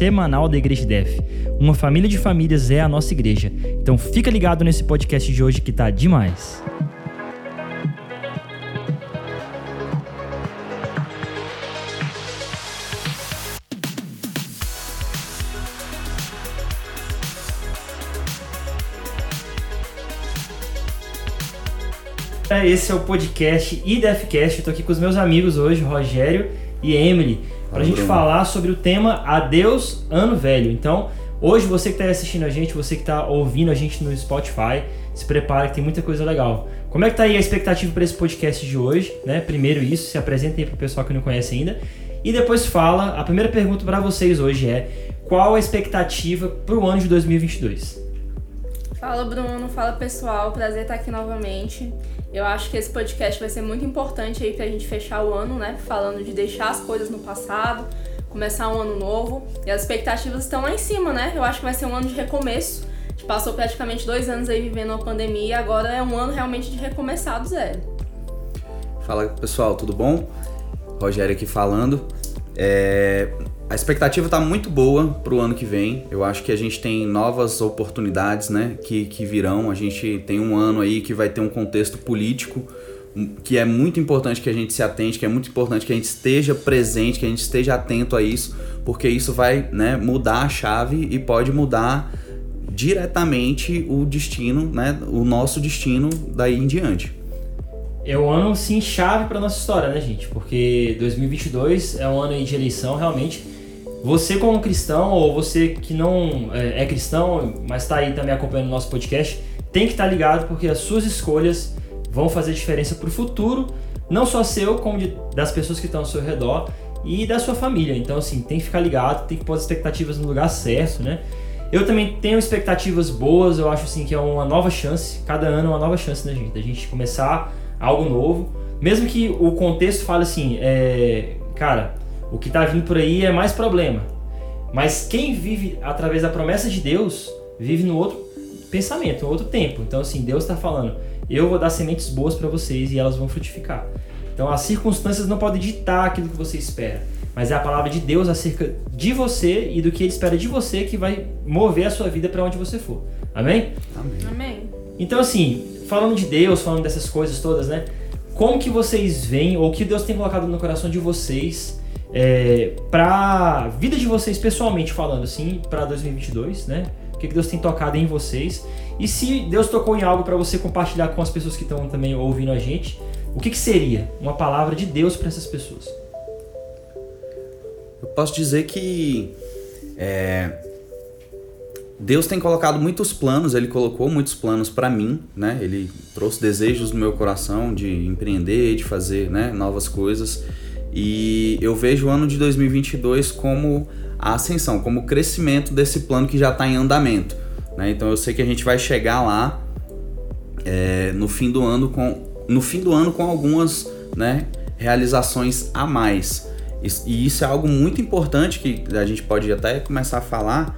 semanal da Igreja Def. Uma família de famílias é a nossa igreja. Então fica ligado nesse podcast de hoje que tá demais. Esse é o podcast IDFcast. Tô aqui com os meus amigos hoje, Rogério e Emily, para a gente falar sobre o tema Adeus Ano Velho. Então, hoje você que está assistindo a gente, você que está ouvindo a gente no Spotify, se prepara que tem muita coisa legal. Como é que tá aí a expectativa para esse podcast de hoje? Né? Primeiro isso, se apresentem para o pessoal que não conhece ainda. E depois fala, a primeira pergunta para vocês hoje é: qual a expectativa para o ano de 2022? Fala Bruno, fala pessoal, prazer estar aqui novamente. Eu acho que esse podcast vai ser muito importante aí pra gente fechar o ano, né? Falando de deixar as coisas no passado, começar um ano novo. E as expectativas estão lá em cima, né? Eu acho que vai ser um ano de recomeço. A gente passou praticamente dois anos aí vivendo uma pandemia e agora é um ano realmente de recomeçar do zero. Fala pessoal, tudo bom? Rogério aqui falando. É, a expectativa está muito boa para o ano que vem. Eu acho que a gente tem novas oportunidades, né, que, que virão. A gente tem um ano aí que vai ter um contexto político que é muito importante que a gente se atente, que é muito importante que a gente esteja presente, que a gente esteja atento a isso, porque isso vai, né, mudar a chave e pode mudar diretamente o destino, né, o nosso destino daí em diante é um ano sim chave para nossa história, né, gente? Porque 2022 é um ano de eleição realmente você como cristão, ou você que não é, é cristão, mas está aí também acompanhando o nosso podcast, tem que estar tá ligado porque as suas escolhas vão fazer diferença para o futuro, não só seu, como de, das pessoas que estão ao seu redor e da sua família. Então, assim, tem que ficar ligado, tem que pôr as expectativas no lugar certo, né? Eu também tenho expectativas boas, eu acho assim que é uma nova chance, cada ano é uma nova chance, né, gente? Da gente começar algo novo. Mesmo que o contexto fale assim, é, cara, o que está vindo por aí é mais problema. Mas quem vive através da promessa de Deus, vive no outro pensamento, no outro tempo. Então, assim, Deus está falando: eu vou dar sementes boas para vocês e elas vão frutificar. Então, as circunstâncias não podem ditar aquilo que você espera, mas é a palavra de Deus acerca de você e do que Ele espera de você que vai mover a sua vida para onde você for. Amém? Amém? Amém. Então, assim, falando de Deus, falando dessas coisas todas, né? Como que vocês veem, ou o que Deus tem colocado no coração de vocês é, para vida de vocês pessoalmente falando assim, para 2022, né? O que, Deus tem tocado em vocês? E se Deus tocou em algo para você compartilhar com as pessoas que estão também ouvindo a gente, o que, que seria uma palavra de Deus para essas pessoas? Eu posso dizer que é, Deus tem colocado muitos planos, Ele colocou muitos planos para mim, né? Ele trouxe desejos no meu coração de empreender, de fazer né, novas coisas. E eu vejo o ano de 2022 como a ascensão, como o crescimento desse plano que já está em andamento. Né? Então eu sei que a gente vai chegar lá é, no fim do ano com no fim do ano com algumas né, realizações a mais. E isso é algo muito importante que a gente pode até começar a falar.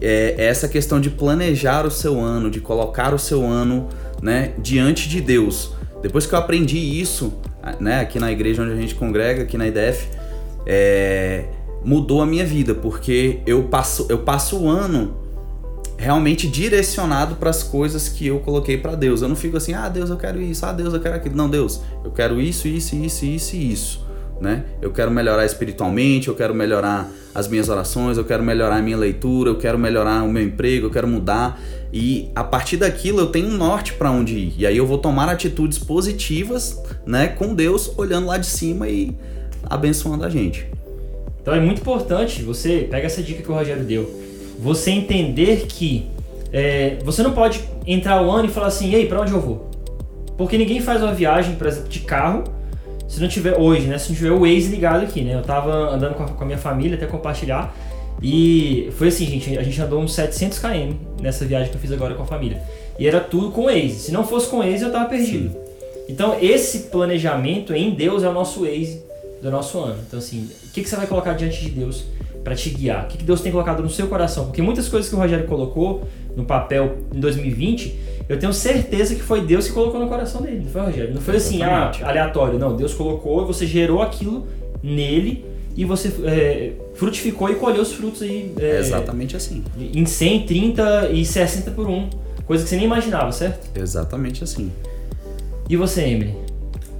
É essa questão de planejar o seu ano, de colocar o seu ano né, diante de Deus. Depois que eu aprendi isso, né, aqui na igreja onde a gente congrega, aqui na IDF, é, mudou a minha vida, porque eu passo, eu passo o ano realmente direcionado para as coisas que eu coloquei para Deus. Eu não fico assim, ah, Deus, eu quero isso, ah, Deus, eu quero aquilo. Não, Deus, eu quero isso, isso, isso, isso e isso né? Eu quero melhorar espiritualmente, eu quero melhorar as minhas orações, eu quero melhorar a minha leitura, eu quero melhorar o meu emprego, eu quero mudar. E a partir daquilo eu tenho um norte para onde ir. E aí eu vou tomar atitudes positivas, né, com Deus olhando lá de cima e abençoando a gente. Então é muito importante você pega essa dica que o Rogério deu, você entender que é, você não pode entrar o ano e falar assim, ei, para onde eu vou? Porque ninguém faz uma viagem, por exemplo, de carro se não tiver hoje, né? Se não tiver o Waze ligado aqui, né? Eu tava andando com a, com a minha família até compartilhar e foi assim, gente, a gente andou uns 700 km nessa viagem que eu fiz agora com a família. E era tudo com o Waze. Se não fosse com o Waze, eu tava perdido. Sim. Então, esse planejamento em Deus é o nosso Waze do nosso ano. Então, assim, o que, que você vai colocar diante de Deus para te guiar? O que, que Deus tem colocado no seu coração? Porque muitas coisas que o Rogério colocou no papel em 2020 eu tenho certeza que foi Deus que colocou no coração dele, não foi, Rogério? Não foi assim, ah, aleatório. Não, Deus colocou, você gerou aquilo nele e você é, frutificou e colheu os frutos aí. É, exatamente assim. Em 100, 30 e 60 por um. Coisa que você nem imaginava, certo? Exatamente assim. E você, Emily?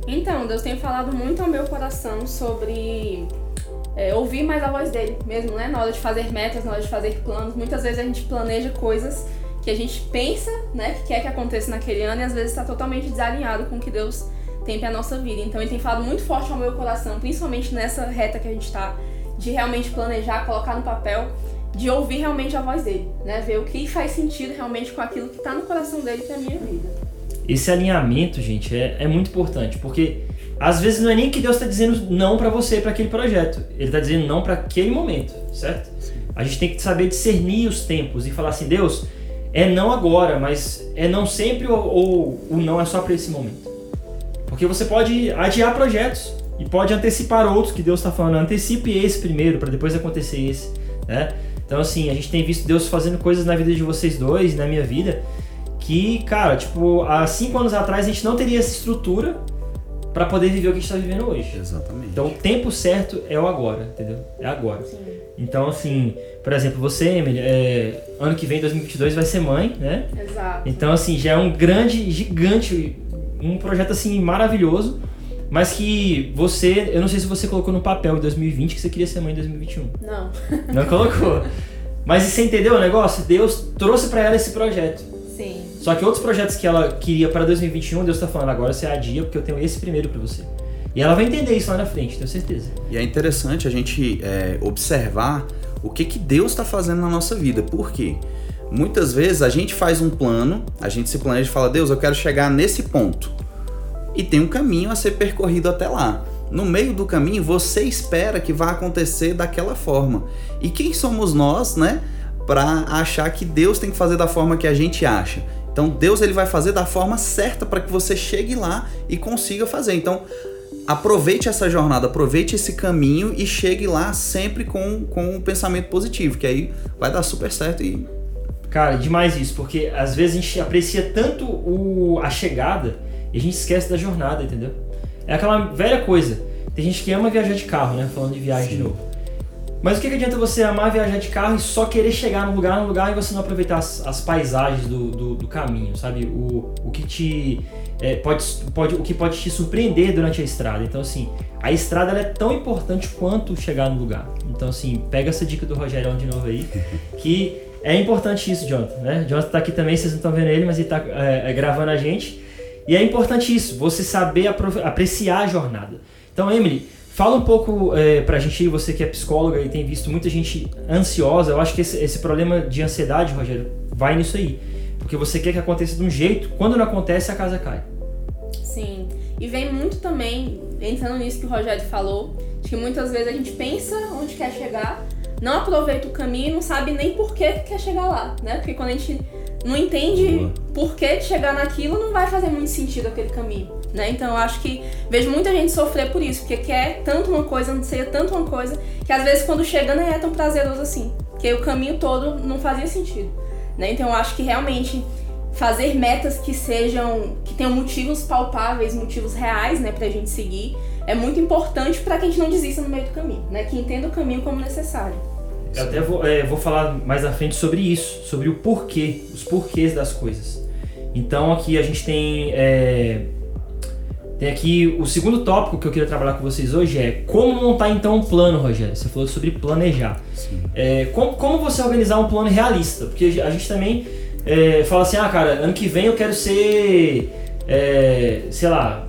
Então, Deus tem falado muito ao meu coração sobre é, ouvir mais a voz dele mesmo, né? Na hora de fazer metas, na hora de fazer planos. Muitas vezes a gente planeja coisas que a gente pensa, né, que quer que aconteça naquele ano e às vezes está totalmente desalinhado com o que Deus tem para nossa vida. Então, ele tem falado muito forte ao meu coração, principalmente nessa reta que a gente está, de realmente planejar, colocar no papel, de ouvir realmente a voz dele, né? Ver o que faz sentido realmente com aquilo que está no coração dele para minha vida. Esse alinhamento, gente, é, é muito importante, porque às vezes não é nem que Deus está dizendo não para você, para aquele projeto. Ele está dizendo não para aquele momento, certo? A gente tem que saber discernir os tempos e falar assim, Deus, é não agora, mas é não sempre ou, ou o não é só para esse momento. Porque você pode adiar projetos e pode antecipar outros que Deus está falando. Antecipe esse primeiro para depois acontecer esse, né? Então assim, a gente tem visto Deus fazendo coisas na vida de vocês dois, na minha vida, que, cara, tipo, há cinco anos atrás a gente não teria essa estrutura para poder viver o que a gente está vivendo hoje. Exatamente. Então o tempo certo é o agora, entendeu? É agora. Sim. Então, assim, por exemplo, você, Emily, é, ano que vem, 2022, vai ser mãe, né? Exato. Então, assim, já é um grande, gigante, um projeto, assim, maravilhoso, mas que você, eu não sei se você colocou no papel em 2020 que você queria ser mãe em 2021. Não. Não colocou. Mas você entendeu o negócio? Deus trouxe para ela esse projeto. Só que outros projetos que ela queria para 2021, Deus tá falando, agora você adia porque eu tenho esse primeiro para você. E ela vai entender isso lá na frente, tenho certeza. E é interessante a gente é, observar o que, que Deus está fazendo na nossa vida. Por quê? Muitas vezes a gente faz um plano, a gente se planeja e fala, Deus, eu quero chegar nesse ponto. E tem um caminho a ser percorrido até lá. No meio do caminho, você espera que vá acontecer daquela forma. E quem somos nós, né, para achar que Deus tem que fazer da forma que a gente acha? Então, Deus ele vai fazer da forma certa para que você chegue lá e consiga fazer. Então, aproveite essa jornada, aproveite esse caminho e chegue lá sempre com, com um pensamento positivo, que aí vai dar super certo e. Cara, demais isso, porque às vezes a gente aprecia tanto o, a chegada e a gente esquece da jornada, entendeu? É aquela velha coisa. Tem gente que ama viajar de carro, né? Falando de viagem Sim. de novo. Mas o que, que adianta você amar viajar de carro e só querer chegar num lugar, num lugar e você não aproveitar as, as paisagens do, do, do caminho, sabe? O, o que te é, pode, pode, o que pode te surpreender durante a estrada. Então assim, a estrada é tão importante quanto chegar no lugar. Então assim, pega essa dica do Rogerão de novo aí, que é importante isso, Jonathan, né? Jonathan tá aqui também, vocês não estão vendo ele, mas ele tá é, é, gravando a gente. E é importante isso, você saber apreciar a jornada. Então, Emily, fala um pouco é, pra gente, você que é psicóloga e tem visto muita gente ansiosa. Eu acho que esse, esse problema de ansiedade, Rogério, vai nisso aí. Porque você quer que aconteça de um jeito, quando não acontece, a casa cai. Sim. E vem muito também, entrando nisso que o Rogério falou, de que muitas vezes a gente pensa onde quer chegar, não aproveita o caminho e não sabe nem por que quer chegar lá, né? Porque quando a gente não entende Boa. por que de chegar naquilo, não vai fazer muito sentido aquele caminho, né? Então eu acho que vejo muita gente sofrer por isso, porque quer tanto uma coisa, anseia tanto uma coisa, que às vezes quando chega nem é tão prazeroso assim, porque o caminho todo não fazia sentido, né? Então eu acho que realmente fazer metas que sejam que tenham motivos palpáveis, motivos reais, né, pra gente seguir, é muito importante para que a gente não desista no meio do caminho, né? Que entenda o caminho como necessário. Eu até vou, é, vou falar mais à frente sobre isso, sobre o porquê, os porquês das coisas. Então aqui a gente tem é, tem aqui o segundo tópico que eu queria trabalhar com vocês hoje é como montar então um plano, Rogério. Você falou sobre planejar. Sim. É, como, como você organizar um plano realista? Porque a gente também é, fala assim, ah, cara, ano que vem eu quero ser, é, sei lá,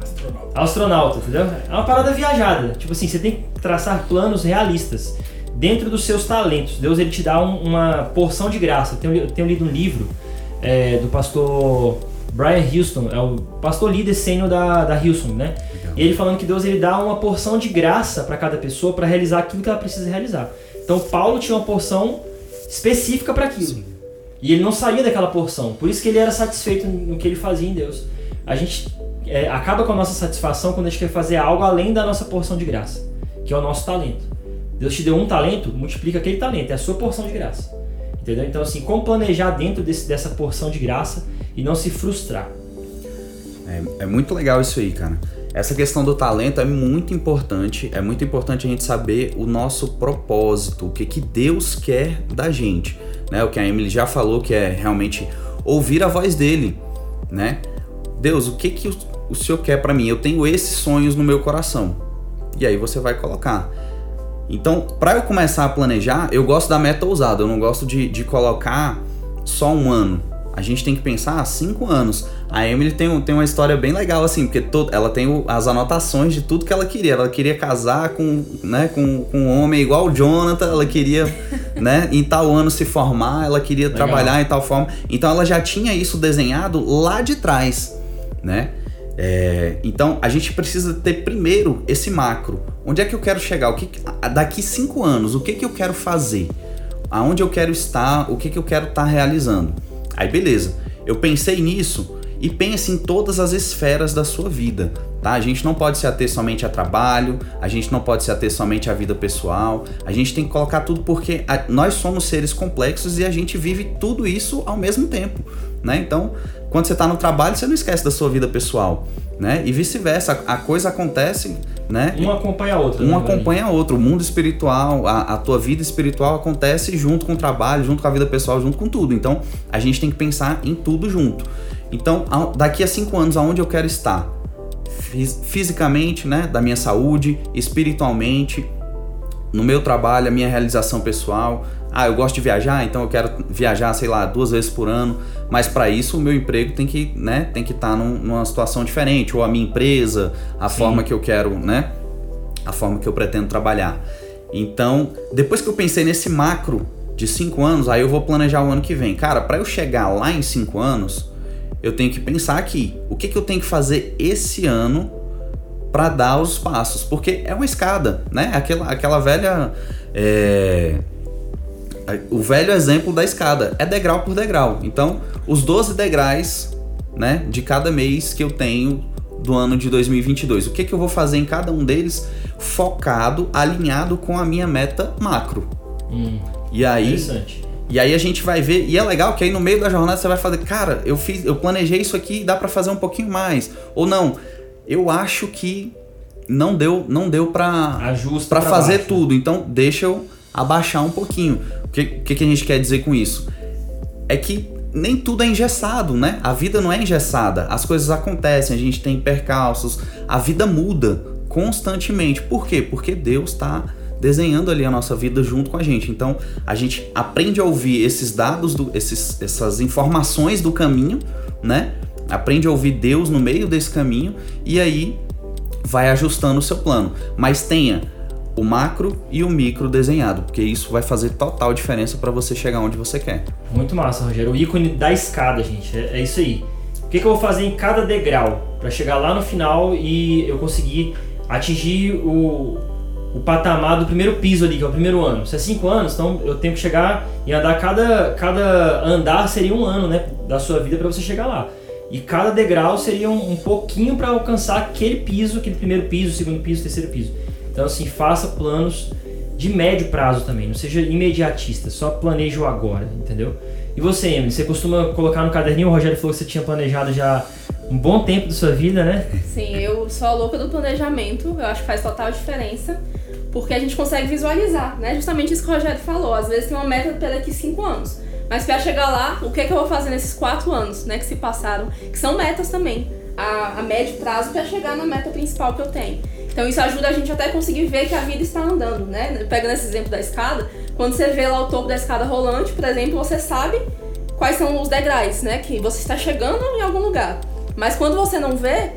astronauta, entendeu? É uma parada viajada. Tipo assim, você tem que traçar planos realistas dentro dos seus talentos. Deus ele te dá um- uma porção de graça. Eu tenho, eu tenho lido um livro é, do pastor Brian Houston, é o pastor líder sênior da, da Houston, né? Legal. E ele falando que Deus ele dá uma porção de graça para cada pessoa para realizar aquilo que ela precisa realizar. Então Paulo tinha uma porção específica para aquilo. Sim. E ele não saía daquela porção. Por isso que ele era satisfeito no que ele fazia em Deus. A gente é, acaba com a nossa satisfação quando a gente quer fazer algo além da nossa porção de graça, que é o nosso talento. Deus te deu um talento, multiplica aquele talento, é a sua porção de graça. Entendeu? Então, assim, como planejar dentro desse- dessa porção de graça e não se frustrar. É, é muito legal isso aí, cara. essa questão do talento é muito importante. É muito importante a gente saber o nosso propósito, o que, que Deus quer da gente. Né? O que a Emily já falou, que é realmente ouvir a voz dele. Né? Deus, o que, que o, o Senhor quer para mim? Eu tenho esses sonhos no meu coração. E aí você vai colocar. Então, para eu começar a planejar, eu gosto da meta ousada. Eu não gosto de, de colocar só um ano. A gente tem que pensar ah, cinco anos. A Emily tem, tem uma história bem legal, assim, porque todo, ela tem o, as anotações de tudo que ela queria. Ela queria casar com, né, com, com um homem igual o Jonathan, ela queria, né, em tal ano se formar, ela queria legal. trabalhar em tal forma. Então ela já tinha isso desenhado lá de trás, né? É, então a gente precisa ter primeiro esse macro. Onde é que eu quero chegar? O que daqui cinco anos? O que que eu quero fazer? Aonde eu quero estar? O que que eu quero estar tá realizando? Aí beleza. Eu pensei nisso e pense em todas as esferas da sua vida, tá? A gente não pode se ater somente a trabalho, a gente não pode se ater somente à vida pessoal, a gente tem que colocar tudo porque a, nós somos seres complexos e a gente vive tudo isso ao mesmo tempo, né? Então, quando você está no trabalho, você não esquece da sua vida pessoal, né? E vice-versa, a, a, coisa acontece, né? Um acompanha a outra. Um né, acompanha a outro. O mundo espiritual, a, a tua vida espiritual acontece junto com o trabalho, junto com a vida pessoal, junto com tudo. Então, a gente tem que pensar em tudo junto. Então, daqui a cinco anos, aonde eu quero estar? Fisicamente, né? Da minha saúde, espiritualmente, no meu trabalho, a minha realização pessoal. Ah, eu gosto de viajar, então eu quero viajar, sei lá, duas vezes por ano. Mas para isso o meu emprego tem que, né, tem que estar tá num, numa situação diferente, ou a minha empresa, a Sim. forma que eu quero, né, a forma que eu pretendo trabalhar. Então, depois que eu pensei nesse macro de cinco anos, aí eu vou planejar o ano que vem. Cara, para eu chegar lá em cinco anos, eu tenho que pensar aqui, o que, que eu tenho que fazer esse ano para dar os passos, porque é uma escada, né? Aquela, aquela velha. É... O velho exemplo da escada é degrau por degrau. Então, os 12 degraus, né, de cada mês que eu tenho do ano de 2022. O que, que eu vou fazer em cada um deles focado, alinhado com a minha meta macro. Hum, e aí, interessante. E aí a gente vai ver, e é legal que aí no meio da jornada você vai fazer, cara, eu fiz, eu planejei isso aqui, dá para fazer um pouquinho mais. Ou não, eu acho que não deu, não deu para para fazer baixo. tudo. Então deixa eu abaixar um pouquinho. O que, que, que a gente quer dizer com isso? É que nem tudo é engessado, né? A vida não é engessada. As coisas acontecem, a gente tem percalços, a vida muda constantemente. Por quê? Porque Deus está desenhando ali a nossa vida junto com a gente. Então a gente aprende a ouvir esses dados, do, esses, essas informações do caminho, né? Aprende a ouvir Deus no meio desse caminho e aí vai ajustando o seu plano. Mas tenha o macro e o micro desenhado, porque isso vai fazer total diferença para você chegar onde você quer. Muito massa, Rogério. O ícone da escada, gente, é, é isso aí. O que, que eu vou fazer em cada degrau para chegar lá no final e eu conseguir atingir o, o patamar do primeiro piso ali, que é o primeiro ano. Se é cinco anos, então eu tenho que chegar e andar cada, cada andar seria um ano, né, da sua vida para você chegar lá. E cada degrau seria um, um pouquinho para alcançar aquele piso, aquele primeiro piso, segundo piso, terceiro piso. Então assim, faça planos de médio prazo também, não seja imediatista, só planeje o agora, entendeu? E você, Emily, você costuma colocar no caderninho, o Rogério falou que você tinha planejado já um bom tempo da sua vida, né? Sim, eu sou a louca do planejamento, eu acho que faz total diferença porque a gente consegue visualizar, né? Justamente isso que o Rogério falou. Às vezes tem uma meta para daqui cinco anos, mas para chegar lá, o que é que eu vou fazer nesses quatro anos, né, que se passaram, que são metas também, a, a médio prazo para chegar na meta principal que eu tenho. Então isso ajuda a gente até conseguir ver que a vida está andando, né? Pegando esse exemplo da escada, quando você vê lá o topo da escada rolante, por exemplo, você sabe quais são os degraus, né? Que você está chegando em algum lugar. Mas quando você não vê,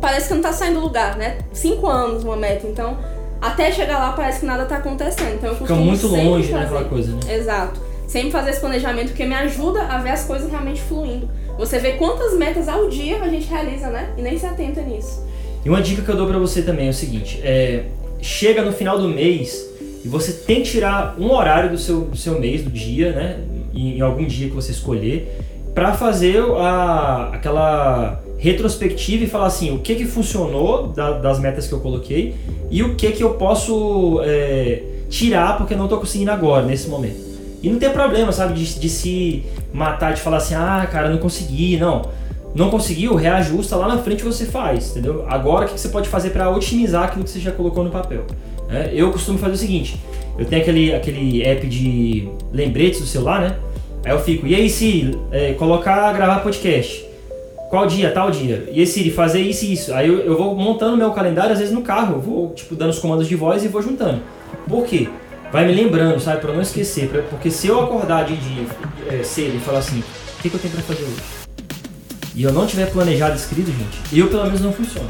parece que não está saindo do lugar, né? Cinco anos uma meta, então até chegar lá parece que nada tá acontecendo. Então eu Fica muito longe, né, aquela coisa, né? Exato. Sempre fazer esse planejamento porque me ajuda a ver as coisas realmente fluindo. Você vê quantas metas ao dia a gente realiza, né? E nem se atenta nisso. E uma dica que eu dou para você também é o seguinte: é, chega no final do mês e você tem que tirar um horário do seu, do seu mês, do dia, né? Em, em algum dia que você escolher, para fazer a, aquela retrospectiva e falar assim, o que que funcionou da, das metas que eu coloquei e o que que eu posso é, tirar porque não estou conseguindo agora, nesse momento. E não tem problema, sabe, de, de, se matar, de falar assim, ah, cara, não consegui, não. Não conseguiu, reajusta, lá na frente você faz, entendeu? Agora o que você pode fazer para otimizar aquilo que você já colocou no papel? É, eu costumo fazer o seguinte, eu tenho aquele, aquele app de lembretes do celular, né? Aí eu fico, e aí se é, colocar, gravar podcast, qual dia, tal dia, e aí Siri, fazer isso e isso. Aí eu, eu vou montando meu calendário, às vezes no carro, eu vou tipo dando os comandos de voz e vou juntando. Por quê? Vai me lembrando, sabe, para não esquecer, pra, porque se eu acordar de dia é, cedo e falar assim, o que, que eu tenho para fazer hoje? E eu não tiver planejado escrito, gente, eu pelo menos não funciona.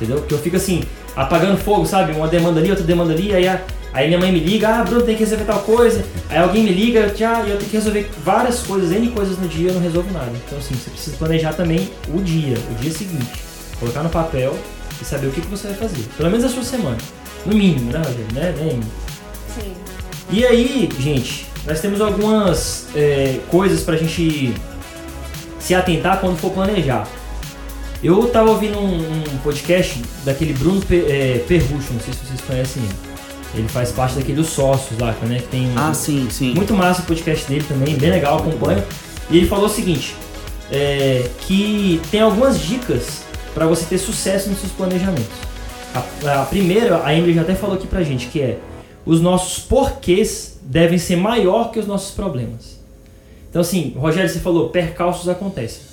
Entendeu? Porque eu fico assim, apagando fogo, sabe? Uma demanda ali, outra demanda ali, aí, a, aí minha mãe me liga, ah, Bruno, tem que resolver tal coisa. Aí alguém me liga, já, e eu tenho que resolver várias coisas, N coisas no dia, eu não resolvo nada. Então assim, você precisa planejar também o dia, o dia seguinte. Colocar no papel e saber o que, que você vai fazer. Pelo menos a sua semana. No mínimo, né, Rogério? Né, né? Sim. E aí, gente, nós temos algumas é, coisas pra gente se atentar quando for planejar. Eu tava ouvindo um, um podcast daquele Bruno Pe, é, Perrucho, não sei se vocês conhecem ele. Ele faz parte daquele Os Sócios lá, né? Que tem Ah, sim, sim. muito massa o podcast dele também, bem legal, acompanho. E ele falou o seguinte: é, que tem algumas dicas para você ter sucesso nos seus planejamentos. A, a primeira, a Emily já até falou aqui pra gente, que é os nossos porquês devem ser maior que os nossos problemas. Então assim, Rogério, você falou, percalços acontecem.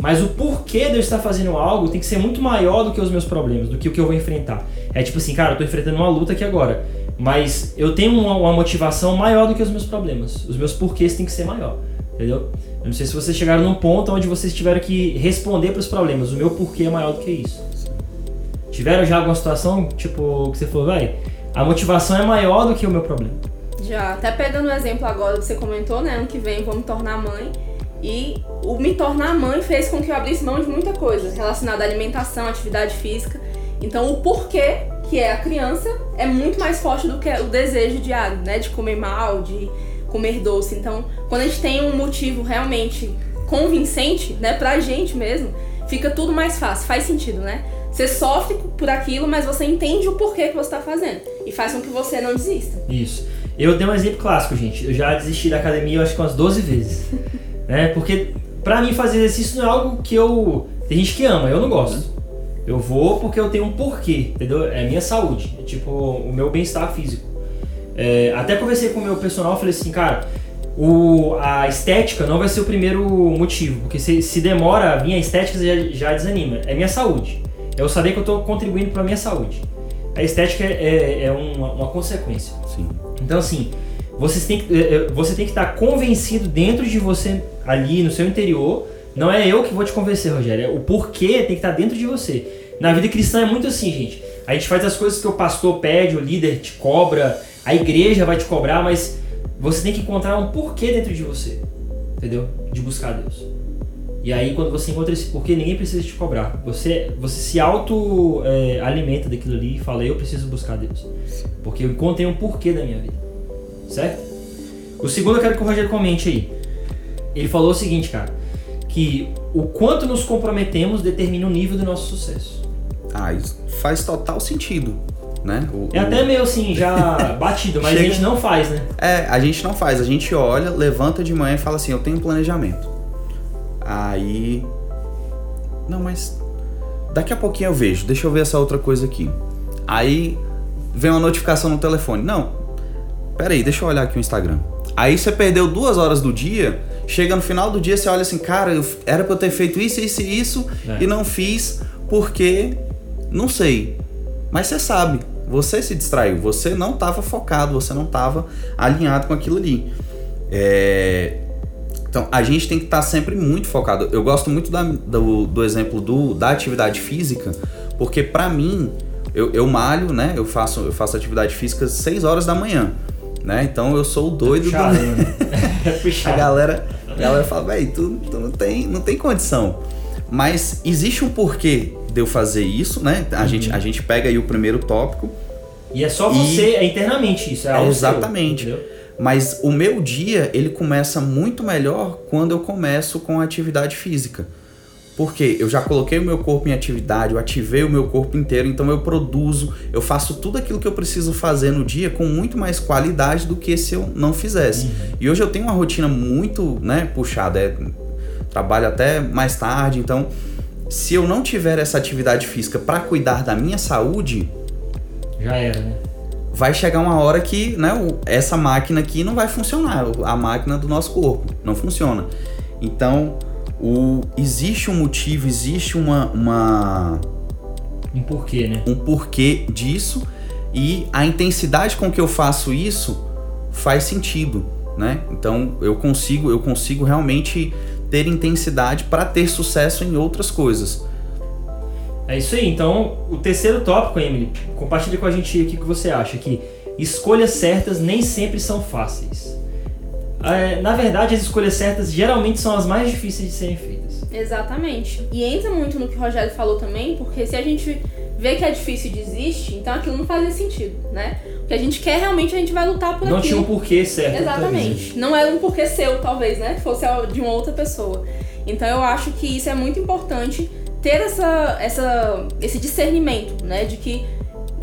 Mas o porquê de eu estar fazendo algo tem que ser muito maior do que os meus problemas, do que o que eu vou enfrentar. É tipo assim, cara, eu tô enfrentando uma luta aqui agora, mas eu tenho uma, uma motivação maior do que os meus problemas. Os meus porquês têm que ser maior, entendeu? Eu não sei se vocês chegaram num ponto onde vocês tiveram que responder para os problemas. O meu porquê é maior do que isso. Tiveram já alguma situação, tipo, que você falou, vai, a motivação é maior do que o meu problema. Já, até pegando o exemplo agora que você comentou, né? Ano que vem me tornar mãe. E o me tornar mãe fez com que eu abrisse mão de muita coisa relacionada à alimentação, atividade física. Então o porquê, que é a criança, é muito mais forte do que o desejo diário, né? De comer mal, de comer doce. Então, quando a gente tem um motivo realmente convincente, né, pra gente mesmo, fica tudo mais fácil, faz sentido, né? Você sofre por aquilo, mas você entende o porquê que você tá fazendo. E faz com que você não desista. Isso. Eu dei um exemplo clássico, gente. Eu já desisti da academia, eu acho que umas 12 vezes. né? Porque pra mim fazer exercício não é algo que eu. Tem gente que ama, eu não gosto. Eu vou porque eu tenho um porquê, entendeu? É a minha saúde, é tipo o meu bem-estar físico. É, até conversei com o meu personal, falei assim, cara, o, a estética não vai ser o primeiro motivo, porque se, se demora a vir a estética já, já desanima. É minha saúde. É eu saber que eu estou contribuindo para minha saúde. A estética é, é, é uma, uma consequência. Sim. Então, assim, você tem, que, eh, eh, você tem que estar convencido dentro de você, ali no seu interior. Não é eu que vou te convencer, Rogério. É o porquê tem que estar dentro de você. Na vida cristã é muito assim, gente. A gente faz as coisas que o pastor pede, o líder te cobra, a igreja vai te cobrar, mas você tem que encontrar um porquê dentro de você. Entendeu? De buscar Deus. E aí, quando você encontra esse porquê, ninguém precisa te cobrar. Você, você se auto-alimenta daquilo ali e fala: Eu preciso buscar Deus. Porque eu encontrei um porquê da minha vida. Certo? O segundo eu quero que o Rogério comente aí. Ele falou o seguinte, cara: que o quanto nos comprometemos determina o nível do nosso sucesso. Ah, isso faz total sentido, né? O- É o- até meio assim, já batido, mas a Chega- gente não faz, né? É, a gente não faz, a gente olha, levanta de manhã e fala assim, eu tenho um planejamento. Aí. Não, mas. Daqui a pouquinho eu vejo, deixa eu ver essa outra coisa aqui. Aí vem uma notificação no telefone. Não, pera aí, deixa eu olhar aqui o Instagram. Aí você perdeu duas horas do dia, chega no final do dia, você olha assim, cara, eu- era pra eu ter feito isso, isso e isso, É. e não fiz porque. Não sei. Mas você sabe, você se distraiu, você não estava focado, você não estava alinhado com aquilo ali. É, Então, a gente tem que estar sempre muito focado. Eu gosto muito da- do, do exemplo do, da atividade física, porque pra mim, eu, eu malho, né? Eu faço, eu faço atividade física às 6 horas da manhã, né? Então eu sou o doido Puxado, do... né? É A galera, a galera fala, véi, tu, tu não, tem, não tem condição. Mas existe um porquê de eu fazer isso, né? A, gente, a gente pega aí o primeiro tópico, E é só você, é internamente isso. É seu, Exatamente. entendeu? mas o meu dia ele começa muito melhor quando eu começo com a atividade física. Porque eu já coloquei o meu corpo em atividade, eu ativei o meu corpo inteiro, então eu produzo, eu faço tudo aquilo que eu preciso fazer no dia com muito mais qualidade do que se eu não fizesse. E hoje eu tenho uma rotina muito, né, puxada, é trabalho até mais tarde, então se eu não tiver essa atividade física para cuidar da minha saúde, já era, né? Vai chegar uma hora que, né, essa máquina aqui não vai funcionar, a máquina do nosso corpo não funciona. Então, o, existe um motivo, existe uma, uma um porquê, né? Um porquê disso e a intensidade com que eu faço isso faz sentido, né? Então eu consigo, eu consigo realmente ter intensidade para ter sucesso em outras coisas. É isso aí. Então, o terceiro tópico, Emily, compartilhe com a gente o que você acha que escolhas certas nem sempre são fáceis. É, na verdade, as escolhas certas geralmente são as mais difíceis de serem feitas. Exatamente. E entra muito no que o Rogério falou também, porque se a gente vê que é difícil e desiste, então aquilo não fazia sentido, né? O que a gente quer realmente a gente vai lutar por Não aquilo. tinha um porquê certo. Exatamente. Não era um porquê seu, talvez, né? Fosse de uma outra pessoa. Então eu acho que isso é muito importante ter essa, essa, esse discernimento, né? De que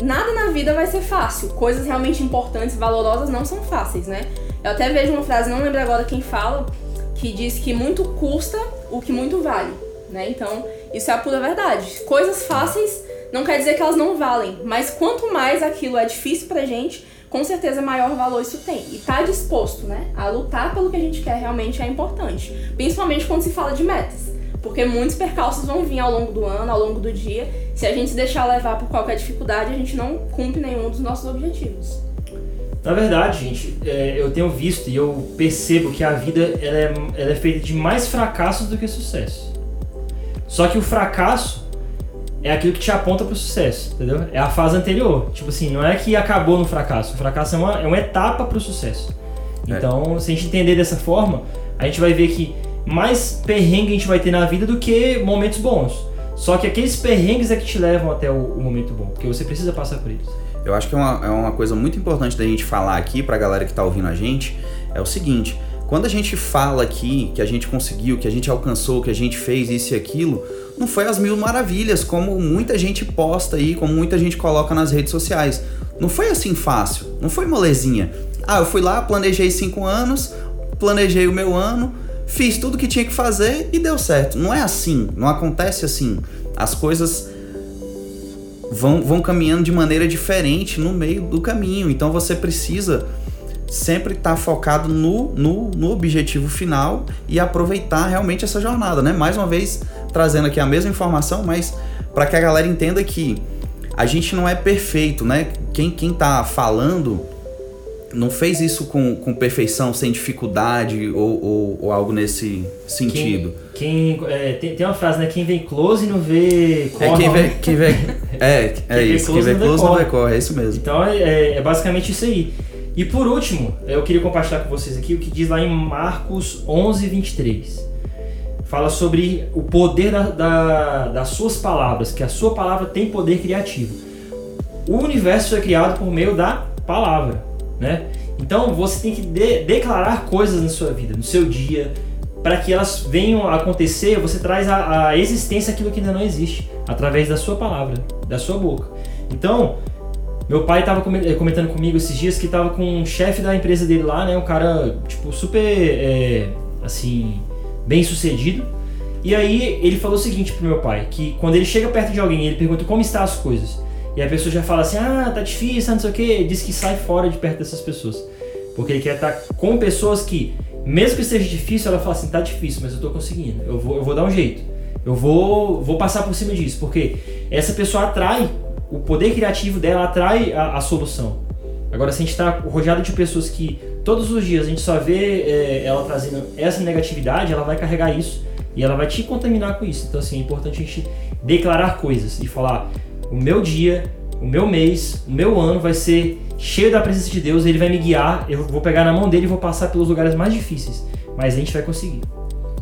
nada na vida vai ser fácil. Coisas realmente importantes, valorosas não são fáceis, né? Eu até vejo uma frase, não lembro agora quem fala, que diz que muito custa o que muito vale, né? Então, isso é a pura verdade. Coisas fáceis não quer dizer que elas não valem, mas quanto mais aquilo é difícil pra gente, com certeza maior valor isso tem. E tá disposto, né, a lutar pelo que a gente quer realmente é importante, principalmente quando se fala de metas. Porque muitos percalços vão vir ao longo do ano, ao longo do dia. Se a gente se deixar levar por qualquer dificuldade, a gente não cumpre nenhum dos nossos objetivos. Na verdade, gente, é, eu tenho visto e eu percebo que a vida ela é, ela é feita de mais fracassos do que sucesso. Só que o fracasso é aquilo que te aponta para o sucesso, entendeu? É a fase anterior. Tipo assim, não é que acabou no fracasso. O fracasso é uma, é uma etapa para o sucesso. É. Então, se a gente entender dessa forma, a gente vai ver que mais perrengue a gente vai ter na vida do que momentos bons. Só que aqueles perrengues é que te levam até o, o momento bom, porque você precisa passar por eles. Eu acho que é uma, é uma coisa muito importante da gente falar aqui pra galera que tá ouvindo a gente, é o seguinte, quando a gente fala aqui que a gente conseguiu, que a gente alcançou, que a gente fez isso e aquilo, não foi as mil maravilhas, como muita gente posta aí, como muita gente coloca nas redes sociais. Não foi assim fácil, não foi molezinha. Ah, eu fui lá, planejei cinco anos, planejei o meu ano, fiz tudo que tinha que fazer e deu certo. Não é assim, não acontece assim. As coisas vão, vão caminhando de maneira diferente no meio do caminho. Então você precisa sempre estar tá focado no, no, no objetivo final e aproveitar realmente essa jornada, né? Mais uma vez trazendo aqui a mesma informação, mas para que a galera entenda que a gente não é perfeito, né? Quem, quem tá falando não fez isso com, com perfeição, sem dificuldade ou, ou, ou algo nesse sentido. Quem, quem é, tem, tem uma frase, né? Quem vem close não vê corre. É, quem vê, quem vê, é, é quem isso. Quem vê close não vê corre, é isso mesmo. Então é, é, é basicamente isso aí. E por último, eu queria compartilhar com vocês aqui o que diz lá em Marcos 11, 23. Fala sobre o poder da, da, das suas palavras, que a sua palavra tem poder criativo. O universo foi criado por meio da palavra né? Então você tem que de declarar coisas na sua vida, no seu dia, para que elas venham a acontecer. Você traz a, a existência aquilo que ainda não existe, através da sua palavra, da sua boca. Então, meu pai estava eh, comentando comigo esses dias que estava com um chefe da empresa dele lá, né? Um cara, tipo, super, é, assim, bem sucedido. E aí ele falou o seguinte pro meu pai, que quando ele chega perto de alguém ele pergunta como estão as coisas. E a pessoa já fala assim, ah, tá difícil, não sei o que, diz que sai fora de perto dessas pessoas. Porque ele quer estar com pessoas que, mesmo que esteja difícil, ela fala assim, tá difícil, mas eu tô conseguindo, eu vou, eu vou dar um jeito. Eu vou, vou passar por cima disso, porque essa pessoa atrai, o poder criativo dela atrai a, a solução. Agora, se a gente está rodeado de pessoas que todos os dias a gente só vê é, ela trazendo essa negatividade, ela vai carregar isso e ela vai te contaminar com isso. Então, assim, é importante a gente declarar coisas e falar: o meu dia, o meu mês, o meu ano vai ser cheio da presença de Deus, ele vai me guiar, eu vou pegar na mão dele e vou passar pelos lugares mais difíceis, mas a gente vai conseguir.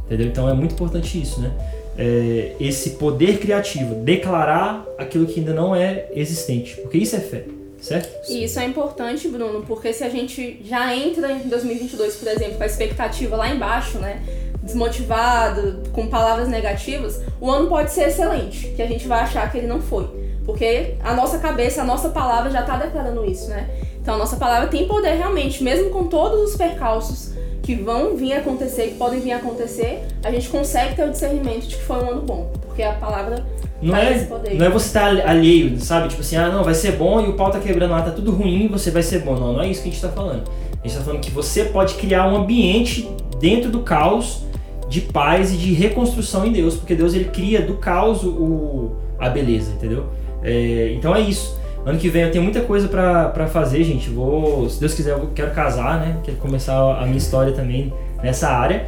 Entendeu? Então é muito importante isso, né? É, esse poder criativo, declarar aquilo que ainda não é existente, porque isso é fé, certo? E isso é importante, Bruno, porque se a gente já entra em 2022, por exemplo, com a expectativa lá embaixo, né? Desmotivado, com palavras negativas, o ano pode ser excelente, que a gente vai achar que ele não foi. Porque a nossa cabeça, a nossa palavra já está declarando isso, né? Então a nossa palavra tem poder realmente, mesmo com todos os percalços, que vão vir acontecer, que podem vir acontecer, a gente consegue ter o discernimento de que foi um ano bom. Porque a palavra não é, não é você estar tá alheio, sabe? Tipo assim, ah, não, vai ser bom e o pau tá quebrando lá, tá tudo ruim, você vai ser bom. Não, não é isso que a gente tá falando. A gente tá falando que você pode criar um ambiente dentro do caos de paz e de reconstrução em Deus, porque Deus ele cria do caos o, a beleza, entendeu? É, então é isso. Ano que vem eu tenho muita coisa para fazer, gente. Vou, se Deus quiser, eu quero casar, né? Quero começar a minha história também nessa área.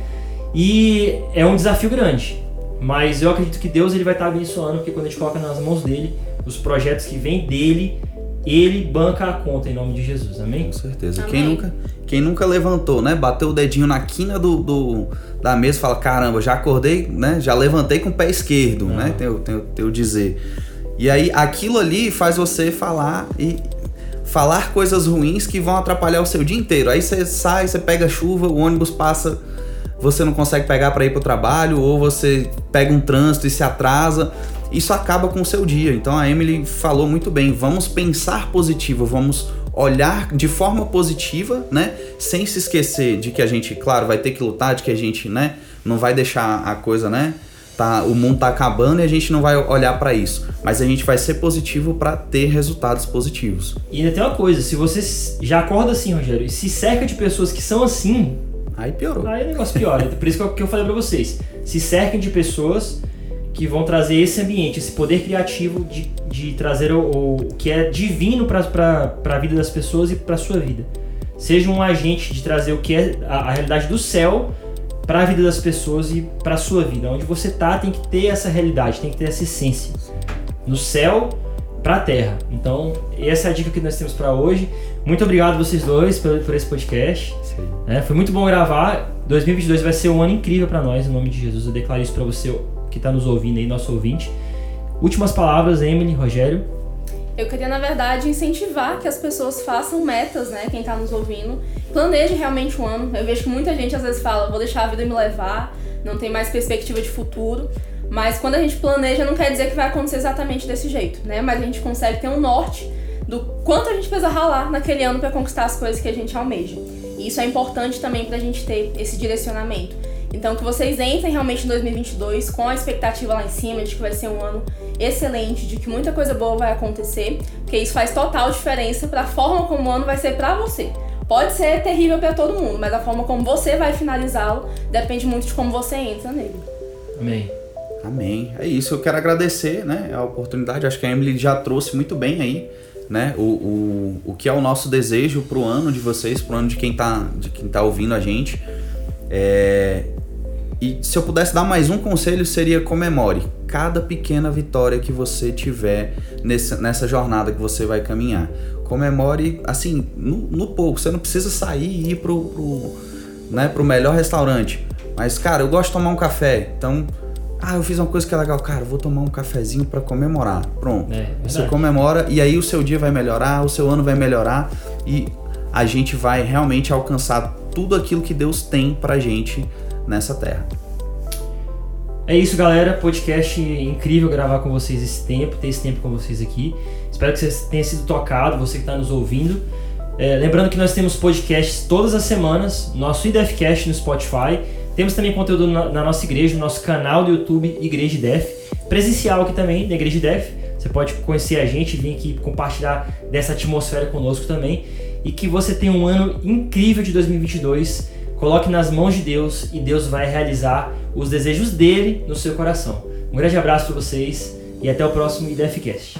E é um desafio grande. Mas eu acredito que Deus ele vai estar abençoando, porque quando a gente coloca nas mãos dele os projetos que vêm dele, ele banca a conta em nome de Jesus, amém? Com certeza. Amém. Quem, nunca, quem nunca levantou, né? Bateu o dedinho na quina do, do da mesa e fala: caramba, já acordei, né? Já levantei com o pé esquerdo, Não. né? Tem, tem, tem o dizer. E aí aquilo ali faz você falar e falar coisas ruins que vão atrapalhar o seu dia inteiro. Aí você sai, você pega chuva, o ônibus passa, você não consegue pegar para ir para o trabalho, ou você pega um trânsito e se atrasa. Isso acaba com o seu dia. Então a Emily falou muito bem. Vamos pensar positivo, vamos olhar de forma positiva, né? Sem se esquecer de que a gente, claro, vai ter que lutar, de que a gente, né, não vai deixar a coisa, né, tá, o mundo tá acabando e a gente não vai olhar para isso, mas a gente vai ser positivo para ter resultados positivos. E ainda tem uma coisa, se você já acorda assim, Rogério, e se cerca de pessoas que são assim, aí piorou. Aí o negócio piora. Por isso que eu falei para vocês, se cerquem de pessoas que vão trazer esse ambiente, esse poder criativo de, de trazer o, o que é divino para a vida das pessoas e para sua vida. Seja um agente de trazer o que é a, a realidade do céu para a vida das pessoas e para a sua vida. Onde você tá tem que ter essa realidade, tem que ter essa essência. No céu, para a terra. Então, essa é a dica que nós temos para hoje. Muito obrigado vocês dois por, por esse podcast. É, foi muito bom gravar. 2022 vai ser um ano incrível para nós, em nome de Jesus. Eu declaro isso para você que está nos ouvindo aí, nosso ouvinte. Últimas palavras, Emily, Rogério. Eu queria, na verdade, incentivar que as pessoas façam metas, né? Quem está nos ouvindo. Planeje realmente um ano. Eu vejo que muita gente às vezes fala, vou deixar a vida me levar, não tem mais perspectiva de futuro. Mas quando a gente planeja, não quer dizer que vai acontecer exatamente desse jeito, né? Mas a gente consegue ter um norte do quanto a gente precisa ralar naquele ano para conquistar as coisas que a gente almeja. E isso é importante também para a gente ter esse direcionamento. Então, que vocês entrem realmente em 2022 com a expectativa lá em cima de que vai ser um ano excelente, de que muita coisa boa vai acontecer, porque isso faz total diferença para a forma como o ano vai ser para você. Pode ser terrível para todo mundo, mas a forma como você vai finalizá-lo depende muito de como você entra nele. Amém. Amém. É isso, eu quero agradecer né, a oportunidade. Acho que a Emily já trouxe muito bem aí né, o, o, o que é o nosso desejo para o ano de vocês, para o ano de quem está de quem tá ouvindo a gente. É, e se eu pudesse dar mais um conselho, seria comemore cada pequena vitória que você tiver nessa, nessa jornada que você vai caminhar. Comemore, assim, no, no pouco. Você não precisa sair e ir pro, pro, né, pro melhor restaurante. Mas, cara, eu gosto de tomar um café. Então, ah, eu fiz uma coisa que é legal. Cara, vou tomar um cafezinho para comemorar. Pronto. É, você comemora e aí o seu dia vai melhorar, o seu ano vai melhorar e a gente vai realmente alcançar tudo aquilo que Deus tem pra gente nessa terra. É isso, galera. Podcast incrível gravar com vocês esse tempo, ter esse tempo com vocês aqui. Espero que você tenha sido tocado, você que está nos ouvindo. É, lembrando que nós temos podcasts todas as semanas, nosso IDFcast no Spotify. Temos também conteúdo na, na, nossa igreja, no nosso canal do YouTube Igreja Def. Presencial aqui também, da Igreja Def. Você pode conhecer a gente, vir aqui compartilhar dessa atmosfera conosco também. E que você tenha um ano incrível de 2022 Coloque nas mãos de Deus e Deus vai realizar os desejos dele no seu coração. Um grande abraço para vocês e até o próximo IDFcast.